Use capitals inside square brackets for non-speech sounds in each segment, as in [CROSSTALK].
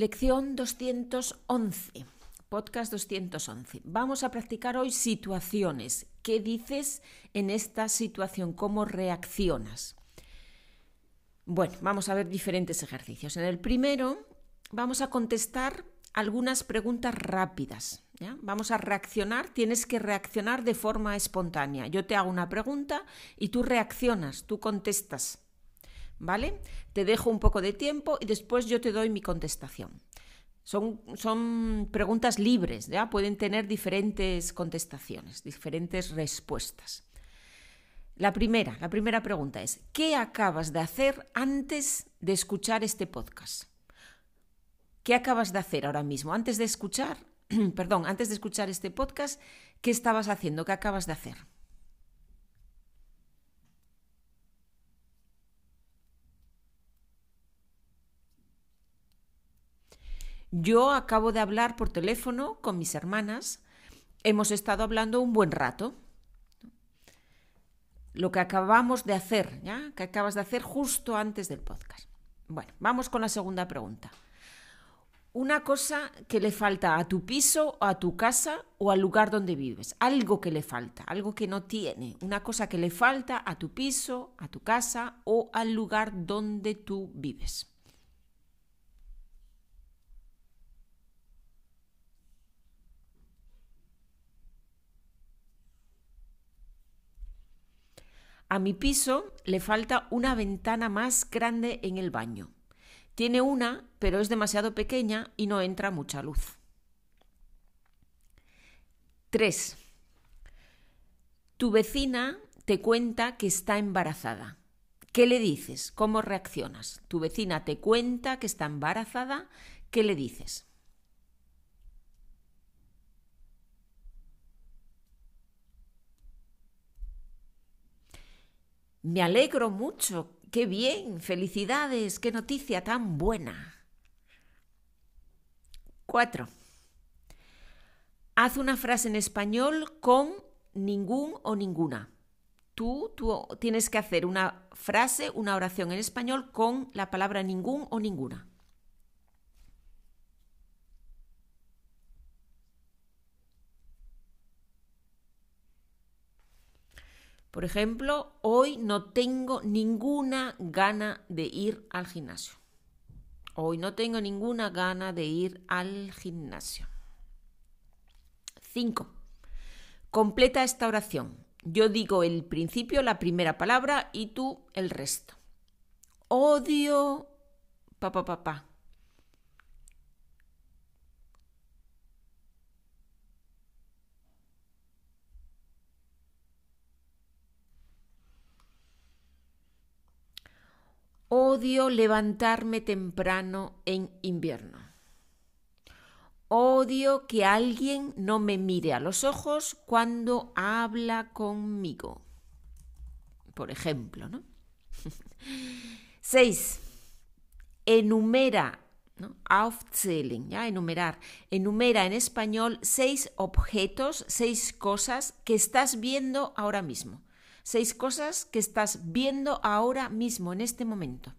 Lección 211, podcast 211. Vamos a practicar hoy situaciones. ¿Qué dices en esta situación? ¿Cómo reaccionas? Bueno, vamos a ver diferentes ejercicios. En el primero vamos a contestar algunas preguntas rápidas. Vamos a reaccionar, tienes que reaccionar de forma espontánea. Yo te hago una pregunta y tú reaccionas, tú contestas. ¿Vale? Te dejo un poco de tiempo y después yo te doy mi contestación. Son, son preguntas libres, ¿ya? Pueden tener diferentes contestaciones, diferentes respuestas. La primera, la primera pregunta es, ¿qué acabas de hacer antes de escuchar este podcast? ¿Qué acabas de hacer ahora mismo? Antes de escuchar, [CLEARS THROAT] perdón, antes de escuchar este podcast, ¿qué estabas haciendo? ¿Qué acabas de hacer? Yo acabo de hablar por teléfono con mis hermanas. Hemos estado hablando un buen rato. Lo que acabamos de hacer, ¿ya? Que acabas de hacer justo antes del podcast. Bueno, vamos con la segunda pregunta. Una cosa que le falta a tu piso, a tu casa o al lugar donde vives. Algo que le falta, algo que no tiene. Una cosa que le falta a tu piso, a tu casa o al lugar donde tú vives. A mi piso le falta una ventana más grande en el baño. Tiene una, pero es demasiado pequeña y no entra mucha luz. 3. Tu vecina te cuenta que está embarazada. ¿Qué le dices? ¿Cómo reaccionas? Tu vecina te cuenta que está embarazada. ¿Qué le dices? Me alegro mucho. Qué bien. Felicidades. Qué noticia tan buena. 4. Haz una frase en español con ningún o ninguna. Tú, tú tienes que hacer una frase, una oración en español con la palabra ningún o ninguna. Por ejemplo, hoy no tengo ninguna gana de ir al gimnasio. Hoy no tengo ninguna gana de ir al gimnasio. 5. Completa esta oración. Yo digo el principio, la primera palabra y tú el resto. Odio papá papá. Odio levantarme temprano en invierno. Odio que alguien no me mire a los ojos cuando habla conmigo. Por ejemplo, ¿no? [LAUGHS] 6. Enumera, ¿no? Aufzählen, ¿ya? Enumerar. Enumera en español seis objetos, seis cosas que estás viendo ahora mismo. Seis cosas que estás viendo ahora mismo, en este momento.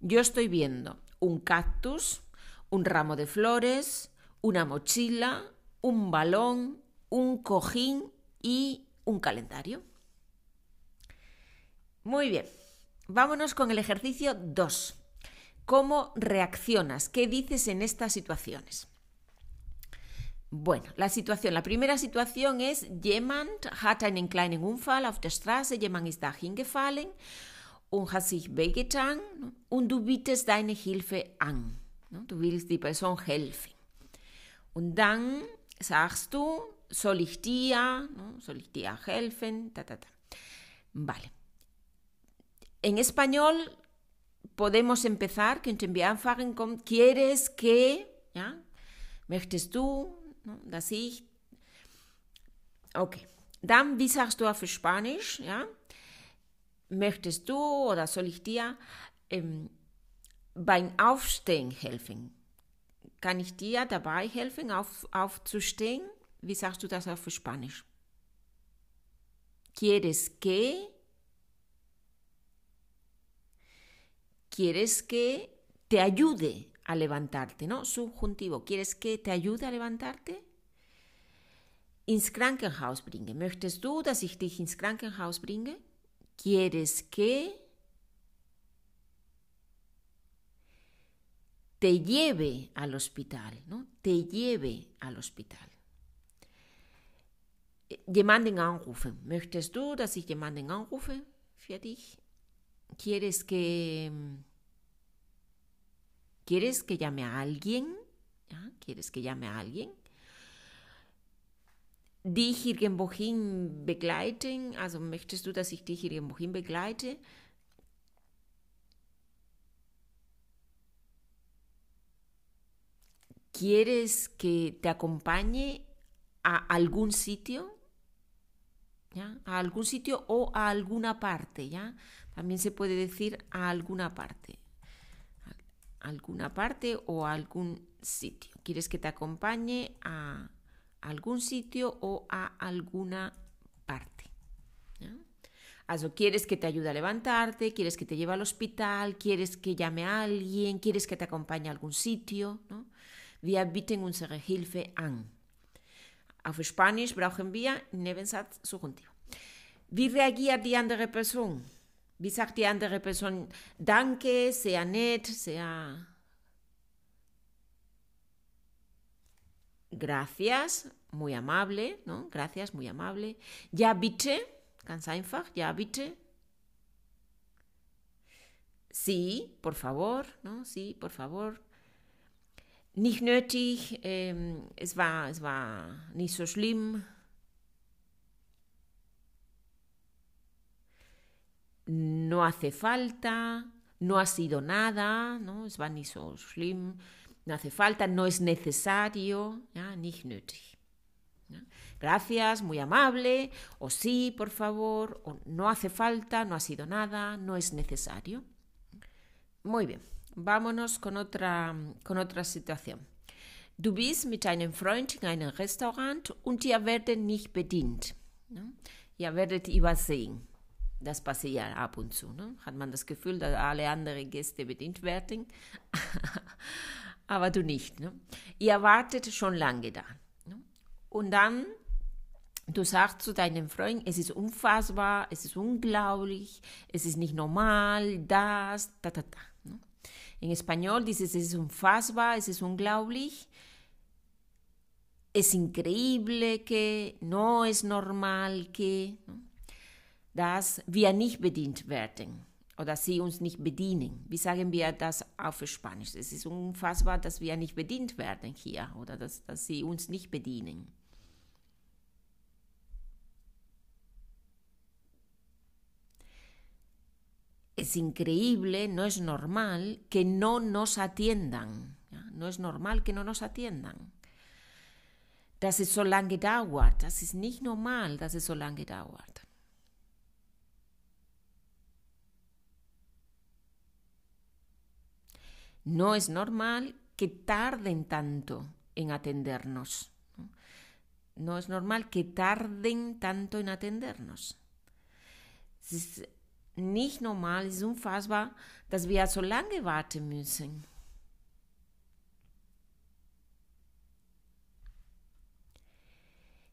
Yo estoy viendo un cactus, un ramo de flores, una mochila, un balón, un cojín y un calendario. Muy bien, vámonos con el ejercicio 2. ¿Cómo reaccionas? ¿Qué dices en estas situaciones? Bueno, la situación, la primera situación es jemand hat einen kleinen Unfall auf der Straße, jemand ist da hingefallen und hat sich wehgetan und du bittest deine Hilfe an. Du willst die Person helfen. Und dann sagst du, soll ich dir, soll ich dir helfen, ta, ta, ta. Vale. En español podemos empezar, könnten wir anfangen con quieres que, ¿ya? Möchtest du, ¿no? dass ich. Okay. Dann, wie sagst du auf Spanisch, ja? Möchtest du oder soll ich dir ähm, beim Aufstehen helfen? Kann ich dir dabei helfen, auf, aufzustehen? Wie sagst du das auf Spanisch? ¿Quieres que? ¿Quieres que te ayude a levantarte? ¿No? Subjuntivo. ¿Quieres que te ayude a levantarte? Ins Krankenhaus bringe. ¿Möchtest du, dass ich dich ins Krankenhaus bringe? ¿Quieres que te lleve al hospital? ¿no? Te lleve al hospital. Jemanden anrufen. ¿Möchtest du, dass ich jemanden anrufe für dich? ¿Quieres que ¿Quieres que llame a alguien? ¿Quieres que llame a alguien? Dich irgendwohin begleiten? Also möchtest du, dass ich dich irgendwohin begleite? ¿Quieres que te acompañe a algún sitio? ¿Ya? A algún sitio o a alguna parte, ¿ya? También se puede decir a alguna parte alguna parte o a algún sitio. ¿Quieres que te acompañe a algún sitio o a alguna parte? Also, ¿quieres que te ayude a levantarte? ¿Quieres que te lleve al hospital? ¿Quieres que llame a alguien? ¿Quieres que te acompañe a algún sitio? ¿no? Wir bieten unsere Hilfe an. Auf Spanisch brauchen wir Nebensatz subjuntivo. Wie reagiert die andere Person? Wie sagt die andere Person Danke, sehr nett, sehr Gracias, muy amable, ¿no? Gracias, muy amable. Ja, bitte, ganz einfach, ja, bitte. Sí, por favor, ¿no? Sí, por favor. Nicht nötig, ähm, es, war, es war nicht so schlimm. No hace falta, no ha sido nada, ¿no? Es war nicht so schlimm, no hace falta, no es necesario, ¿ya? nicht nötig. ¿ya? Gracias, muy amable, o sí, por favor, o no hace falta, no ha sido nada, no es necesario. Muy bien, vámonos con otra, con otra situación. Du bist mit einem Freund in einem Restaurant und ihr werdet nicht bedient. Ihr werdet übersehen. Das passiert ja ab und zu. Ne? Hat man das Gefühl, dass alle anderen Gäste bedient werden, [LAUGHS] aber du nicht. Ne? Ihr wartet schon lange da. Ne? Und dann, du sagst zu deinem Freund, es ist unfassbar, es ist unglaublich, es ist nicht normal, das, ta, ta, ta. Ne? In Español dices, es ist unfassbar, es ist unglaublich, es increíble que, no es normal que. ¿no? Dass wir nicht bedient werden oder sie uns nicht bedienen. Wie sagen wir das auf Spanisch? Es ist unfassbar, dass wir nicht bedient werden hier oder dass, dass sie uns nicht bedienen. Es increíble, no es normal que no nos atiendan. ¿ja? No es normal que no nos atiendan. Dass es so lange dauert. Das ist nicht normal, dass es so lange dauert. No es normal que tarden tanto en atendernos. No, es normal que tarden tanto en atendernos. Es nicht normal, es unfassbar, dass wir so lange warten müssen.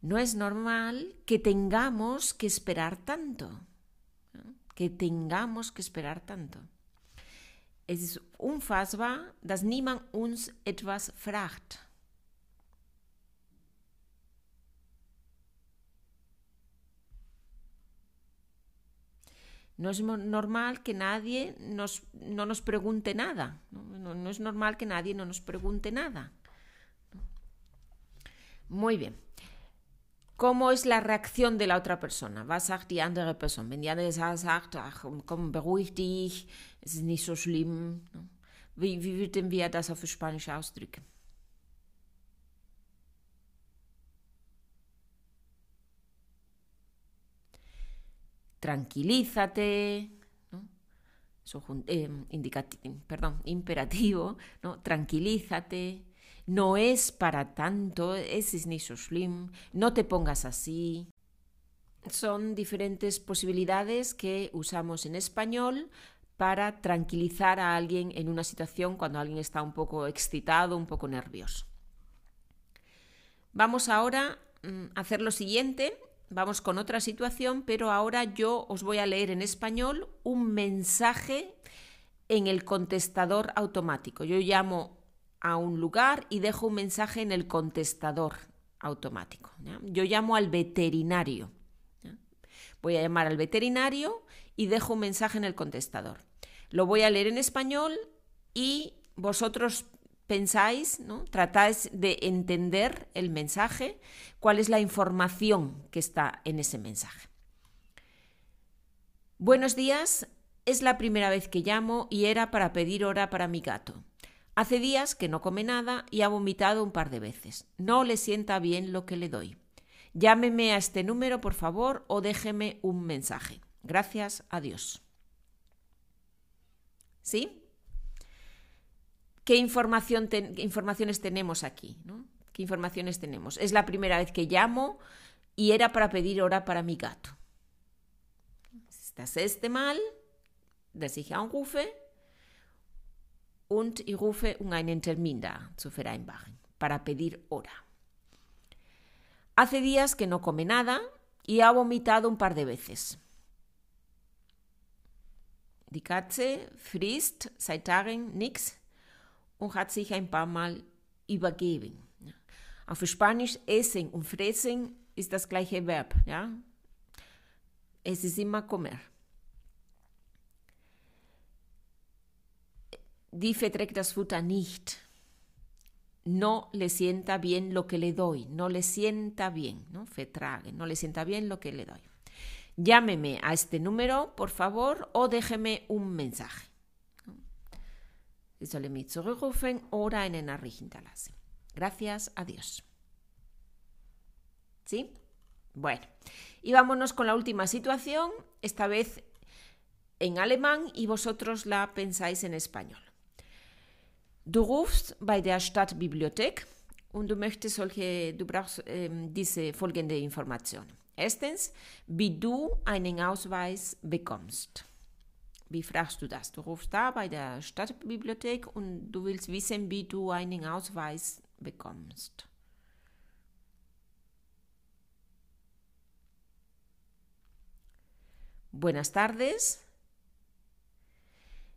No es normal que tengamos que esperar tanto, que tengamos que esperar tanto. Es ist unfassbar, dass niemand uns etwas fragt. No es normal que nadie nos, no nos pregunte nada. No, no, es normal que nadie no nos pregunte nada. Muy bien. ¿Cómo es la reacción de la otra persona? Was sagt die andere Person? Wenn die andere sagt, es ist nicht so schlimm. Wie, wie würden? Tranquilízate, eh, perdón, imperativo. Tranquilízate, no es para tanto, es nicht so schlimm, no te pongas así. son diferentes posibilidades que usamos en español para tranquilizar a alguien en una situación cuando alguien está un poco excitado, un poco nervioso. Vamos ahora mm, a hacer lo siguiente. Vamos con otra situación, pero ahora yo os voy a leer en español un mensaje en el contestador automático. Yo llamo a un lugar y dejo un mensaje en el contestador automático. Yo llamo al veterinario. Voy a llamar al veterinario y dejo un mensaje en el contestador. Lo voy a leer en español y vosotros pensáis, ¿no? tratáis de entender el mensaje, cuál es la información que está en ese mensaje. Buenos días, es la primera vez que llamo y era para pedir hora para mi gato. Hace días que no come nada y ha vomitado un par de veces. No le sienta bien lo que le doy. Llámeme a este número, por favor, o déjeme un mensaje. Gracias a Dios. ¿Sí? ¿Qué información informaciones tenemos aquí? ¿Qué informaciones tenemos? Es la primera vez que llamo y era para pedir hora para mi gato. ¿Estás este mal, dass ich anrufe und ich rufe um einen Termin da zu vereinbaren, para pedir hora. Hace días que no come nada y ha vomitado un par de veces. Die Katze frisst seit Tagen nichts und hat sich ein paar Mal übergeben. Auf Spanisch essen und fressen ist das gleiche Verb. Ja? Es ist immer comer. Die verträgt das Futter nicht. No le sienta bien lo que le doy. No le sienta bien. ¿no? No le sienta bien lo que le doy. Llámeme a este número, por favor, o déjeme un mensaje. Sie solle mich zurückrufen oder. Gracias, adiós. ¿Sí? Bueno, y vámonos con la última situación, esta vez en alemán y vosotros la pensáis en español. Du rufst bei der Stadtbibliothek und du möchtest solche, du brauchst ähm, diese folgende Information. Erstens, wie du einen Ausweis bekommst. Wie fragst du das? Du rufst da bei der Stadtbibliothek und du willst wissen, wie du einen Ausweis bekommst. Buenas tardes.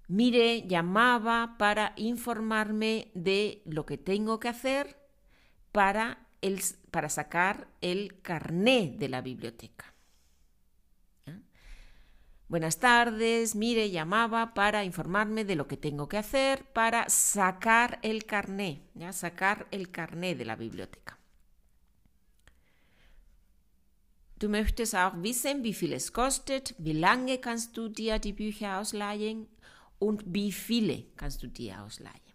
Mire, llamaba para informarme de lo que tengo que hacer para, el, para sacar el carné de la biblioteca. Buenas tardes, mire, llamaba para informarme de lo que tengo que hacer para sacar el carné, ¿ya? sacar el carné de la biblioteca. Du möchtest auch wissen, wie viel es kostet, wie lange kannst du dir die Bücher ausleihen und wie viele kannst du dir ausleihen.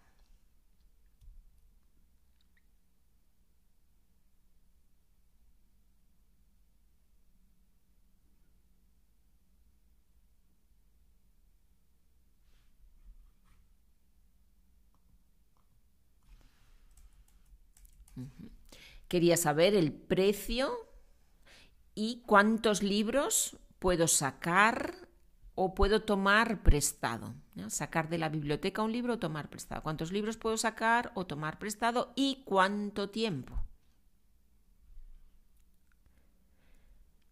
Quería saber el precio y cuántos libros puedo sacar o puedo tomar prestado. Sacar de la biblioteca un libro o tomar prestado. ¿Cuántos libros puedo sacar o tomar prestado y cuánto tiempo?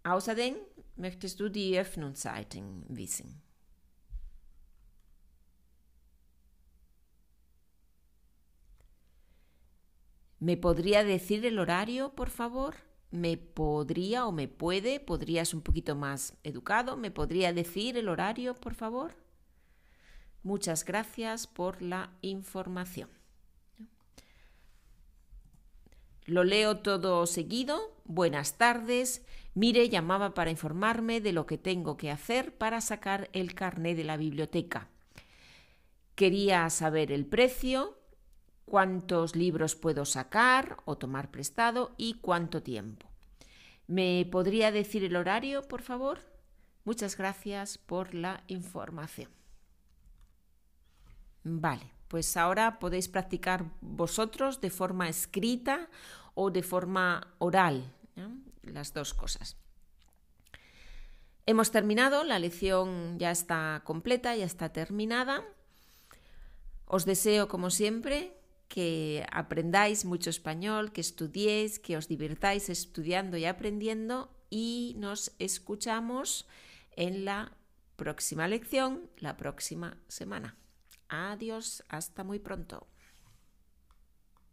Außerdem möchtest du die Öffnungszeiten wissen. ¿Me podría decir el horario, por favor? ¿Me podría o me puede? ¿Podrías un poquito más educado? ¿Me podría decir el horario, por favor? Muchas gracias por la información. Lo leo todo seguido. Buenas tardes. Mire, llamaba para informarme de lo que tengo que hacer para sacar el carné de la biblioteca. Quería saber el precio, cuántos libros puedo sacar o tomar prestado y cuánto tiempo. ¿Me podría decir el horario, por favor? Muchas gracias por la información. Vale, pues ahora podéis practicar vosotros de forma escrita o de forma oral, las dos cosas. Hemos terminado, la lección ya está completa, ya está terminada. Os deseo, como siempre, que aprendáis mucho español, que estudiéis, que os divirtáis estudiando y aprendiendo y nos escuchamos en la próxima lección, la próxima semana. Adiós, hasta muy pronto.